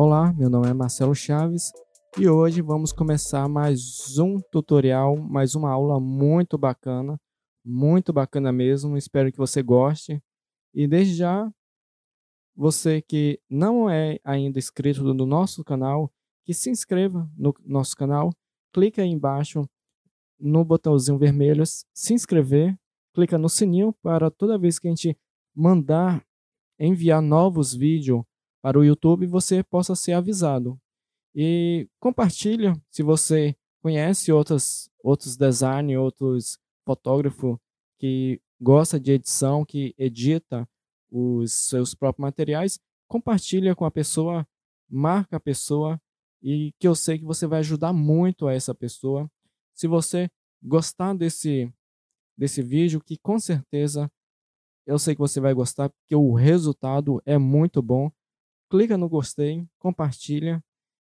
Olá, meu nome é Marcelo Chaves e hoje vamos começar mais um tutorial, mais uma aula muito bacana, muito bacana mesmo, espero que você goste. E desde já, você que não é ainda inscrito no nosso canal, que se inscreva no nosso canal, clica aí embaixo no botãozinho vermelho se inscrever, clica no sininho para toda vez que a gente mandar enviar novos vídeos para o YouTube, você possa ser avisado. E compartilha se você conhece outros, outros designers, outros fotógrafos que gosta de edição, que edita os seus próprios materiais, compartilha com a pessoa, marca a pessoa e que eu sei que você vai ajudar muito a essa pessoa. Se você gostar desse desse vídeo, que com certeza eu sei que você vai gostar, porque o resultado é muito bom clica no gostei, compartilha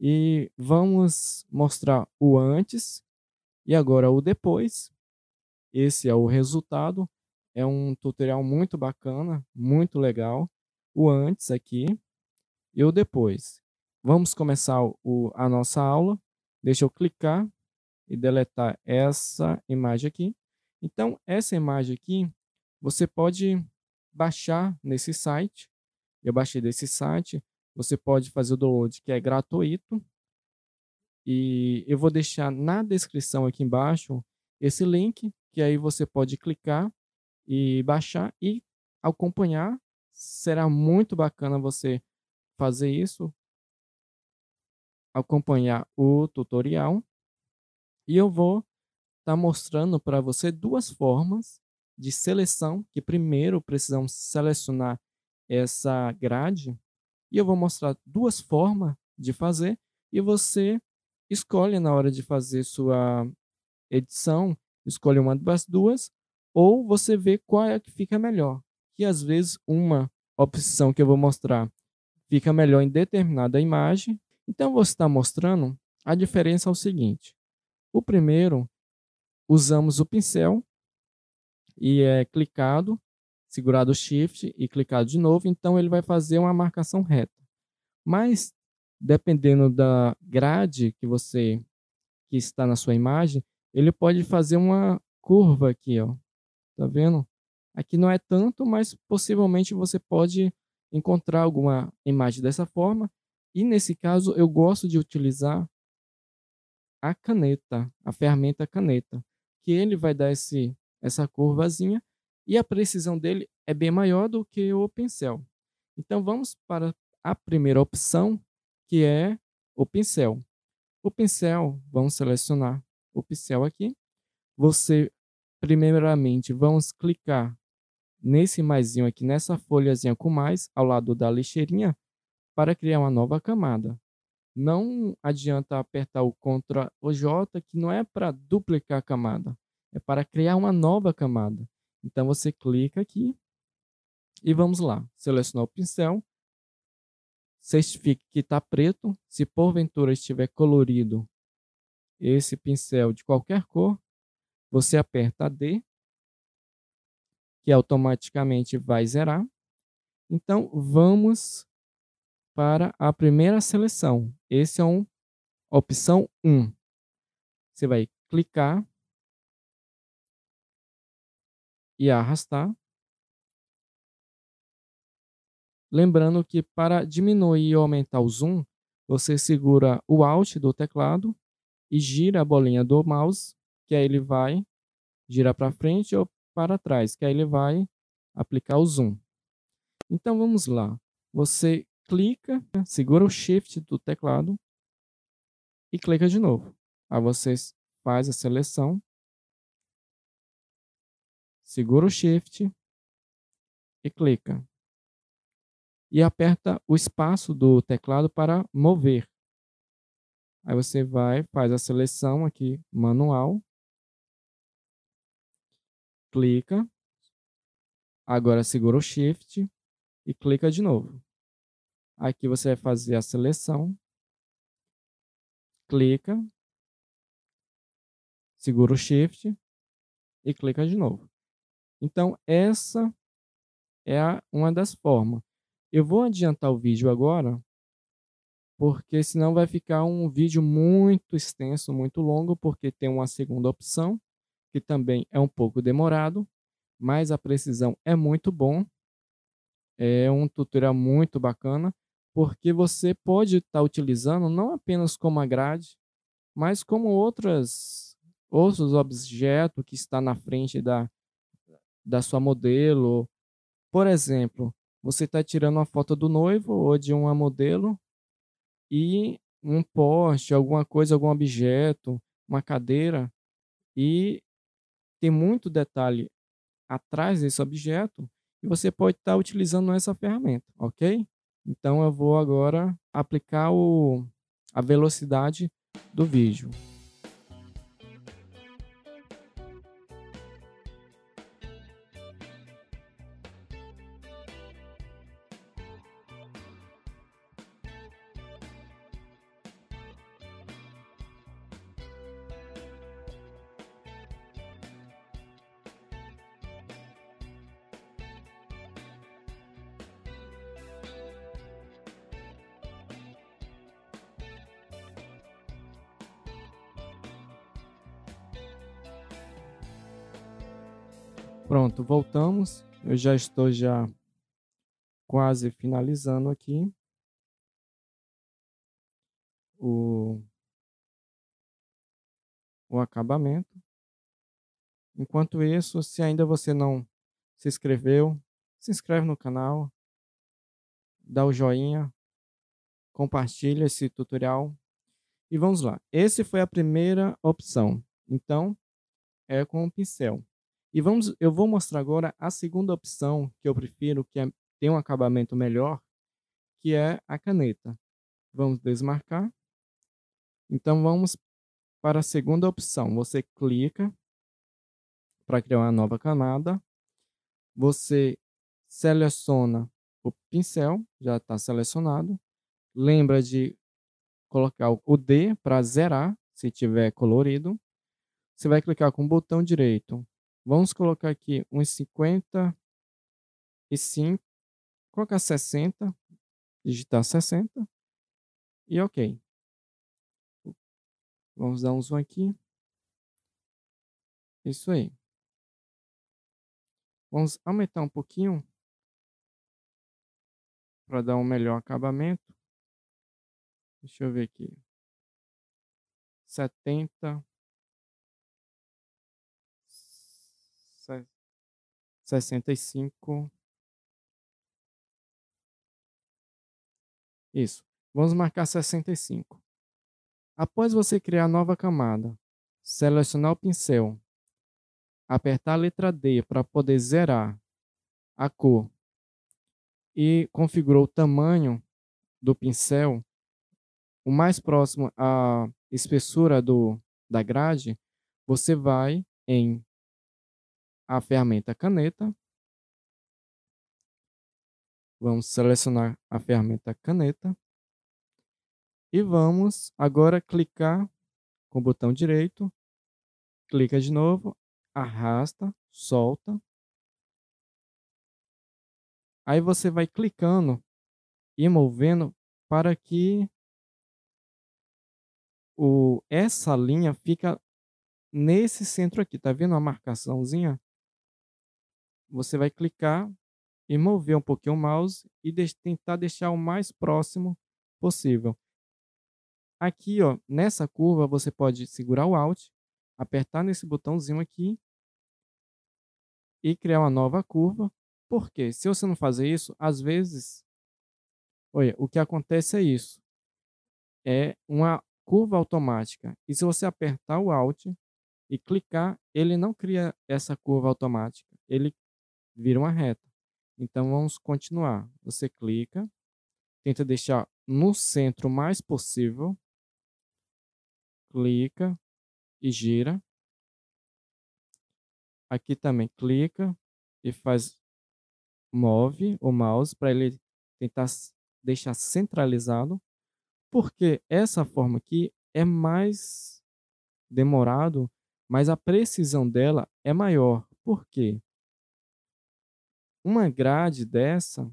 e vamos mostrar o antes e agora o depois. Esse é o resultado. É um tutorial muito bacana, muito legal. O antes aqui e o depois. Vamos começar o, a nossa aula. Deixa eu clicar e deletar essa imagem aqui. Então, essa imagem aqui, você pode baixar nesse site eu baixei desse site. Você pode fazer o download, que é gratuito. E eu vou deixar na descrição aqui embaixo esse link, que aí você pode clicar e baixar e acompanhar. Será muito bacana você fazer isso, acompanhar o tutorial. E eu vou estar tá mostrando para você duas formas de seleção, que primeiro precisamos selecionar essa grade e eu vou mostrar duas formas de fazer e você escolhe na hora de fazer sua edição, escolhe uma das duas ou você vê qual é que fica melhor. Que às vezes uma opção que eu vou mostrar fica melhor em determinada imagem. Então você está mostrando a diferença é o seguinte. O primeiro usamos o pincel e é clicado segurado o Shift e clicado de novo, então ele vai fazer uma marcação reta. Mas, dependendo da grade que você que está na sua imagem, ele pode fazer uma curva aqui, ó. Tá vendo? Aqui não é tanto, mas possivelmente você pode encontrar alguma imagem dessa forma. E nesse caso, eu gosto de utilizar a caneta, a ferramenta caneta, que ele vai dar esse, essa curvazinha e a precisão dele é bem maior do que o pincel. Então vamos para a primeira opção, que é o pincel. O pincel, vamos selecionar o pincel aqui. Você, primeiramente, vamos clicar nesse maisinho aqui, nessa folhazinha com mais, ao lado da lixeirinha, para criar uma nova camada. Não adianta apertar o Ctrl ou J, que não é para duplicar a camada, é para criar uma nova camada. Então você clica aqui e vamos lá. Selecionar o pincel. Certifique que está preto. Se porventura estiver colorido esse pincel de qualquer cor, você aperta D, que automaticamente vai zerar. Então vamos para a primeira seleção. Esse é um opção 1. Você vai clicar e arrastar. Lembrando que para diminuir ou aumentar o zoom, você segura o Alt do teclado e gira a bolinha do mouse, que aí ele vai girar para frente ou para trás, que aí ele vai aplicar o zoom. Então vamos lá. Você clica, segura o Shift do teclado e clica de novo. Aí você faz a seleção segura o Shift e clica. E aperta o espaço do teclado para mover. Aí você vai, faz a seleção aqui manual. Clica. Agora segura o Shift e clica de novo. Aqui você vai fazer a seleção. Clica. Segura o Shift e clica de novo. Então, essa é uma das formas. Eu vou adiantar o vídeo agora porque senão vai ficar um vídeo muito extenso, muito longo, porque tem uma segunda opção, que também é um pouco demorado, mas a precisão é muito bom. É um tutorial muito bacana, porque você pode estar tá utilizando não apenas como a grade, mas como outras outros objetos que está na frente da, da sua modelo. Por exemplo, você está tirando uma foto do noivo ou de uma modelo e um poste, alguma coisa, algum objeto, uma cadeira, e tem muito detalhe atrás desse objeto, e você pode estar utilizando essa ferramenta, ok? Então eu vou agora aplicar o, a velocidade do vídeo. Pronto, voltamos. Eu já estou já quase finalizando aqui o, o acabamento. Enquanto isso, se ainda você não se inscreveu, se inscreve no canal, dá o joinha, compartilha esse tutorial e vamos lá. Esse foi a primeira opção. Então, é com o pincel. E vamos, eu vou mostrar agora a segunda opção que eu prefiro, que é, tem um acabamento melhor, que é a caneta. Vamos desmarcar. Então vamos para a segunda opção. Você clica para criar uma nova camada. Você seleciona o pincel, já está selecionado. Lembra de colocar o D para zerar, se tiver colorido. Você vai clicar com o botão direito Vamos colocar aqui uns 55. Colocar 60. Digitar 60. E ok. Vamos dar um zoom aqui. Isso aí. Vamos aumentar um pouquinho para dar um melhor acabamento. Deixa eu ver aqui. 70. 65. Isso. Vamos marcar 65. Após você criar a nova camada, selecionar o pincel, apertar a letra D para poder zerar a cor e configurou o tamanho do pincel, o mais próximo à espessura do, da grade, você vai em a ferramenta caneta. Vamos selecionar a ferramenta caneta. E vamos agora clicar com o botão direito. Clica de novo, arrasta, solta. Aí você vai clicando e movendo para que o, essa linha fica nesse centro aqui. Tá vendo a marcaçãozinha? Você vai clicar e mover um pouquinho o mouse e de tentar deixar o mais próximo possível. Aqui, ó, nessa curva, você pode segurar o Alt, apertar nesse botãozinho aqui e criar uma nova curva. Porque se você não fazer isso, às vezes, olha, o que acontece é isso. É uma curva automática. E se você apertar o Alt e clicar, ele não cria essa curva automática. Ele vira uma reta. Então vamos continuar. Você clica, tenta deixar no centro o mais possível, clica e gira. Aqui também clica e faz move o mouse para ele tentar deixar centralizado, porque essa forma aqui é mais demorado, mas a precisão dela é maior. Por quê? Uma grade dessa,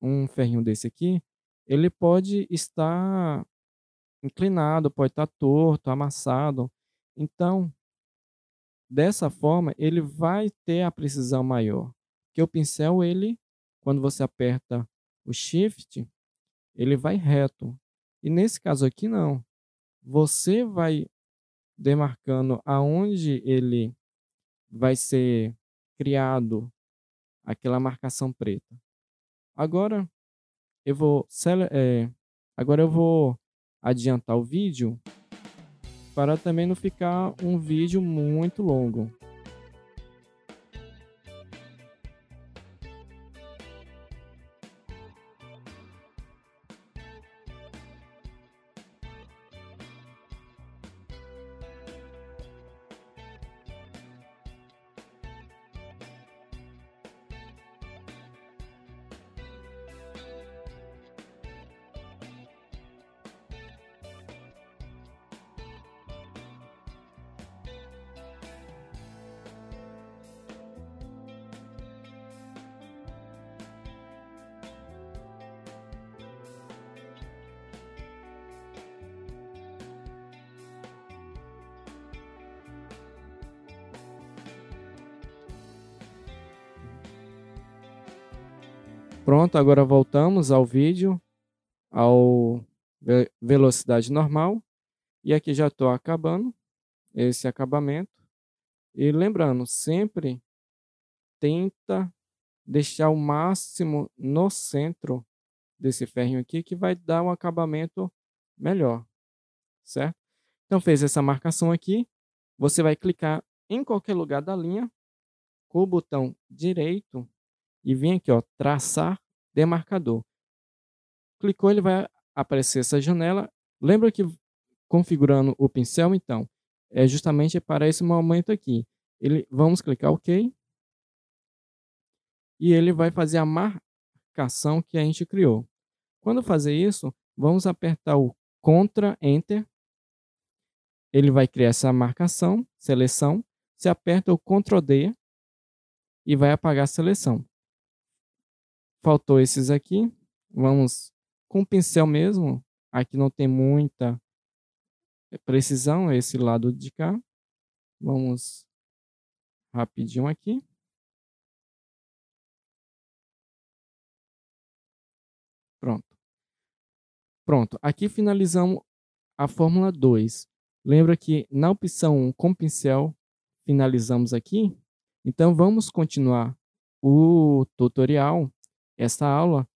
um ferrinho desse aqui, ele pode estar inclinado, pode estar torto, amassado. Então, dessa forma, ele vai ter a precisão maior. Que o pincel, ele, quando você aperta o Shift, ele vai reto. E nesse caso aqui, não. Você vai demarcando aonde ele vai ser criado aquela marcação preta. Agora eu vou é, agora eu vou adiantar o vídeo para também não ficar um vídeo muito longo. Pronto, agora voltamos ao vídeo, ao velocidade normal. E aqui já estou acabando esse acabamento. E lembrando, sempre tenta deixar o máximo no centro desse ferrinho aqui, que vai dar um acabamento melhor, certo? Então, fez essa marcação aqui, você vai clicar em qualquer lugar da linha, com o botão direito, e vem aqui, ó, traçar demarcador. Clicou, ele vai aparecer essa janela. Lembra que configurando o pincel, então, é justamente para esse momento aqui. Ele, vamos clicar OK. E ele vai fazer a marcação que a gente criou. Quando fazer isso, vamos apertar o Ctrl Enter. Ele vai criar essa marcação, seleção. Você aperta o Ctrl D e vai apagar a seleção. Faltou esses aqui. Vamos com o pincel mesmo. Aqui não tem muita precisão, esse lado de cá. Vamos rapidinho aqui. Pronto. Pronto. Aqui finalizamos a fórmula 2. Lembra que na opção 1, com pincel, finalizamos aqui? Então, vamos continuar o tutorial essa aula,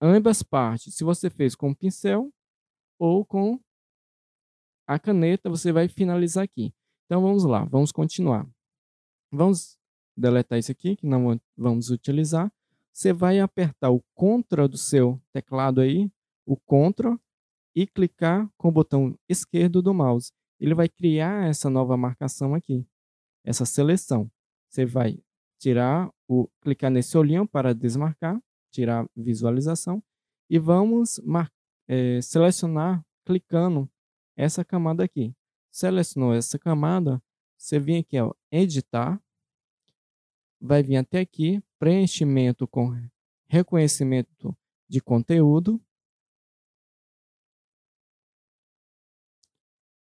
ambas partes, se você fez com pincel ou com a caneta, você vai finalizar aqui. Então vamos lá, vamos continuar. Vamos deletar isso aqui, que não vamos utilizar. Você vai apertar o Ctrl do seu teclado aí, o Ctrl, e clicar com o botão esquerdo do mouse. Ele vai criar essa nova marcação aqui, essa seleção. Você vai tirar o clicar nesse olhinho para desmarcar, tirar visualização e vamos mar, é, selecionar clicando essa camada aqui. Selecionou essa camada, você vem aqui ó, editar, vai vir até aqui preenchimento com reconhecimento de conteúdo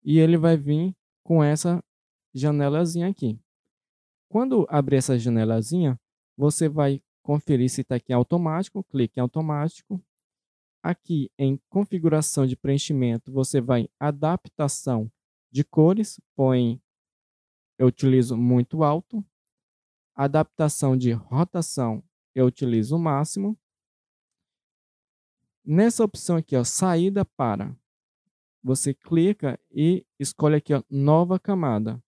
e ele vai vir com essa janelazinha aqui. Quando abrir essa janelazinha, você vai conferir se está aqui em automático, clique em automático. Aqui em configuração de preenchimento, você vai em adaptação de cores, põe, eu utilizo muito alto. Adaptação de rotação, eu utilizo o máximo. Nessa opção aqui, ó, saída para, você clica e escolhe aqui, ó, nova camada.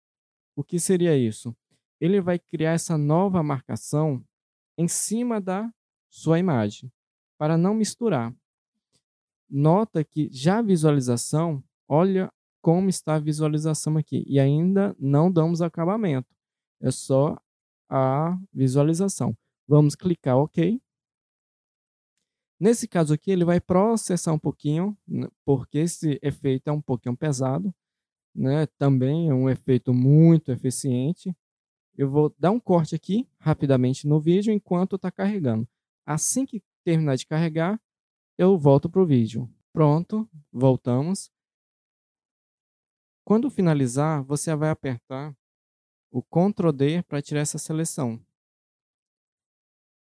O que seria isso? Ele vai criar essa nova marcação em cima da sua imagem, para não misturar. Nota que já a visualização, olha como está a visualização aqui, e ainda não damos acabamento, é só a visualização. Vamos clicar OK. Nesse caso aqui, ele vai processar um pouquinho, porque esse efeito é um pouquinho pesado, né? também é um efeito muito eficiente, eu vou dar um corte aqui rapidamente no vídeo enquanto está carregando. Assim que terminar de carregar, eu volto para o vídeo. Pronto, voltamos. Quando finalizar, você vai apertar o Ctrl D para tirar essa seleção.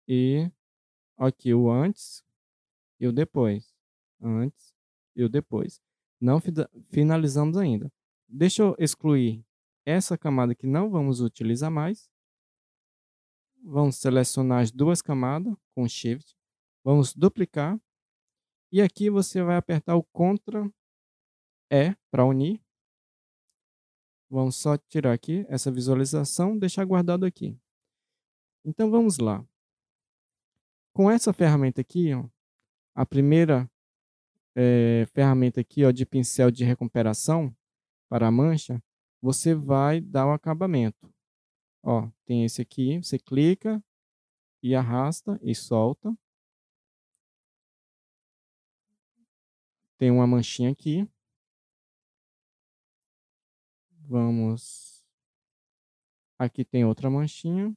E aqui o antes e o depois. Antes e o depois. Não finalizamos ainda. Deixa eu excluir essa camada que não vamos utilizar mais. Vamos selecionar as duas camadas com Shift. Vamos duplicar. E aqui você vai apertar o Ctrl E para unir. Vamos só tirar aqui essa visualização, deixar guardado aqui. Então vamos lá. Com essa ferramenta aqui, ó, a primeira é, ferramenta aqui ó, de pincel de recuperação para a mancha, você vai dar o acabamento. Ó, tem esse aqui, você clica e arrasta e solta. Tem uma manchinha aqui. Vamos. Aqui tem outra manchinha.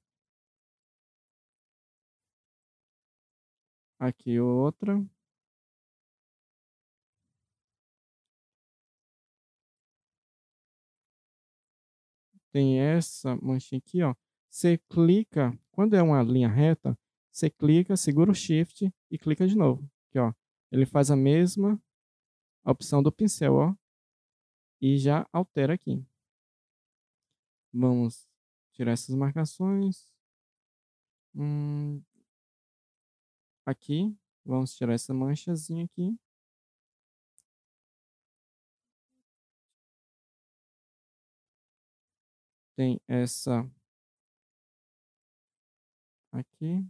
Aqui outra. Tem essa manchinha aqui, ó. Você clica, quando é uma linha reta, você clica, segura o Shift e clica de novo. Aqui, ó. Ele faz a mesma opção do pincel, ó. E já altera aqui. Vamos tirar essas marcações. Hum, aqui, vamos tirar essa manchazinha aqui. Tem essa aqui.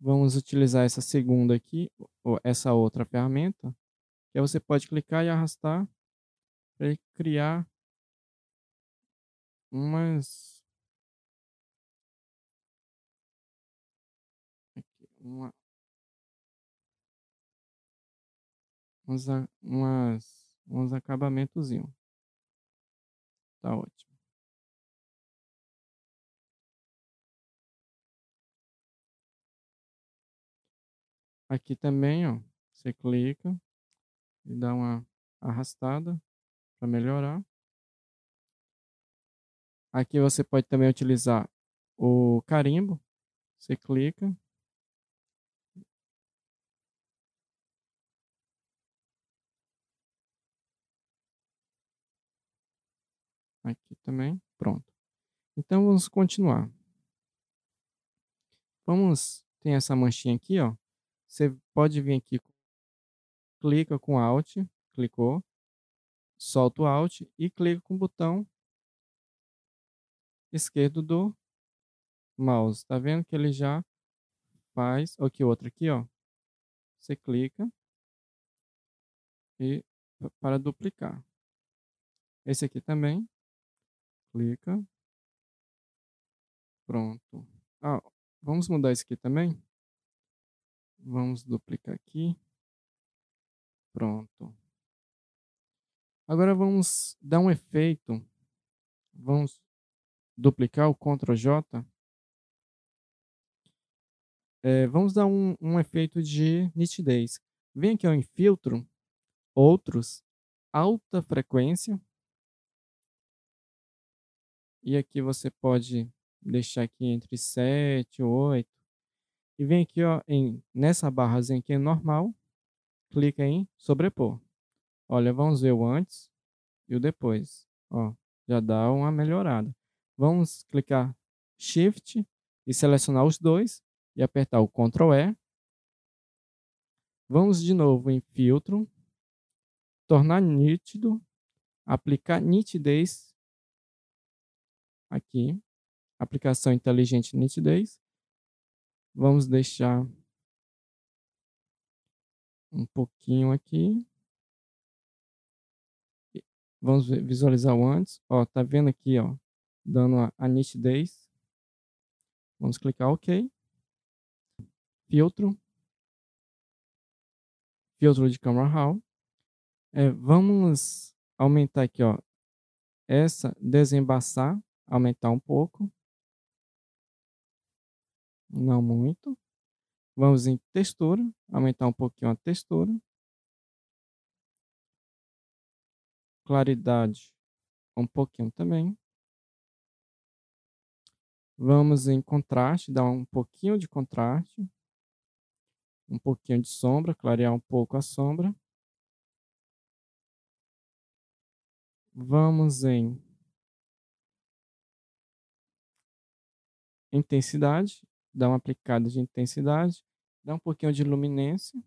Vamos utilizar essa segunda aqui, ou essa outra ferramenta, que você pode clicar e arrastar para criar umas uma uns, umas, uns acabamentozinho. Tá ótimo. Aqui também, ó, você clica e dá uma arrastada para melhorar. Aqui você pode também utilizar o carimbo. Você clica. Também. Pronto. Então vamos continuar. Vamos, tem essa manchinha aqui, ó. Você pode vir aqui, clica com Alt, clicou, solta o Alt e clica com o botão esquerdo do mouse. Tá vendo que ele já faz... Aqui, outro aqui, ó. Você clica e para duplicar. Esse aqui também. Clica. Pronto. Ah, vamos mudar esse aqui também? Vamos duplicar aqui. Pronto. Agora vamos dar um efeito. Vamos duplicar o Ctrl J. É, vamos dar um, um efeito de nitidez. Vem aqui ó, em filtro, outros, alta frequência. E aqui você pode deixar aqui entre 7 e 8. E vem aqui ó, em, nessa barrazinha aqui normal, clica em sobrepor. Olha, vamos ver o antes e o depois. Ó, já dá uma melhorada. Vamos clicar Shift e selecionar os dois e apertar o Ctrl E. Vamos de novo em filtro, tornar nítido, aplicar nitidez aqui, aplicação inteligente nitidez Vamos deixar um pouquinho aqui. Vamos visualizar o antes. Ó, tá vendo aqui, ó, dando a, a nitidez. Vamos clicar OK. Filtro. Filtro de camera raw. É, vamos aumentar aqui, ó, essa desembaçar aumentar um pouco. Não muito. Vamos em textura, aumentar um pouquinho a textura. Claridade, um pouquinho também. Vamos em contraste, dar um pouquinho de contraste. Um pouquinho de sombra, clarear um pouco a sombra. Vamos em intensidade, dar uma aplicada de intensidade, dar um pouquinho de luminência.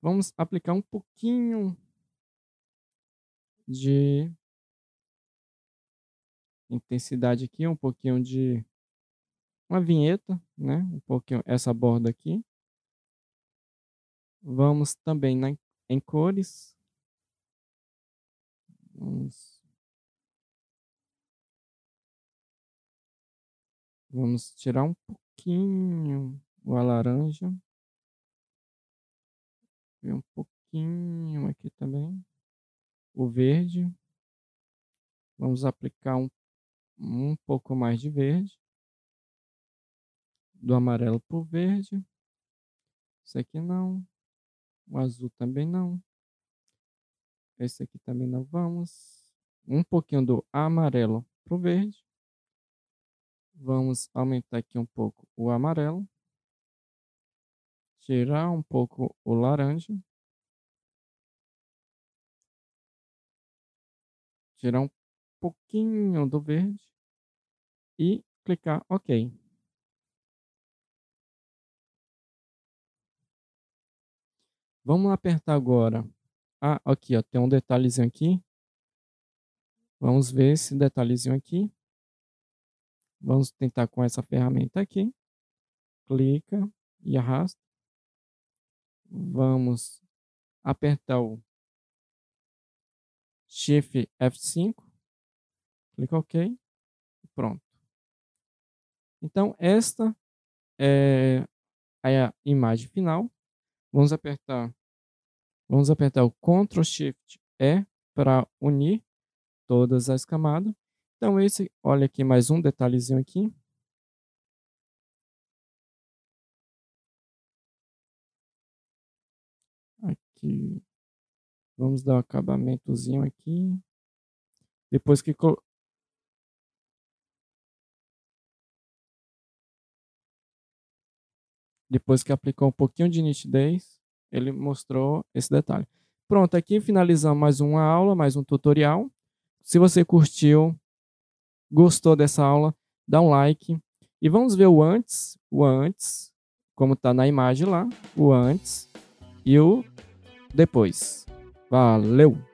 Vamos aplicar um pouquinho de intensidade aqui, um pouquinho de uma vinheta, né? Um pouquinho essa borda aqui. Vamos também na, em cores. Vamos, vamos tirar um pouquinho o laranja. E um pouquinho aqui também. O verde. Vamos aplicar um, um pouco mais de verde. Do amarelo para o verde. Esse aqui não. O azul também não. Esse aqui também não vamos. Um pouquinho do amarelo para o verde. Vamos aumentar aqui um pouco o amarelo tirar um pouco o laranja, tirar um pouquinho do verde e clicar OK. Vamos apertar agora. Ah, aqui, ó, tem um detalhezinho aqui. Vamos ver esse detalhezinho aqui. Vamos tentar com essa ferramenta aqui. Clica e arrasta. Vamos apertar o Shift F5, clica OK pronto. Então, esta é a imagem final. Vamos apertar, vamos apertar o Ctrl Shift E para unir todas as camadas. Então, esse, olha aqui mais um detalhezinho aqui. Aqui. Vamos dar um acabamentozinho aqui. Depois que depois que aplicou um pouquinho de nitidez, ele mostrou esse detalhe. Pronto, aqui finalizamos mais uma aula, mais um tutorial. Se você curtiu, gostou dessa aula, dá um like. E vamos ver o antes, o antes, como está na imagem lá, o antes e o depois. Valeu!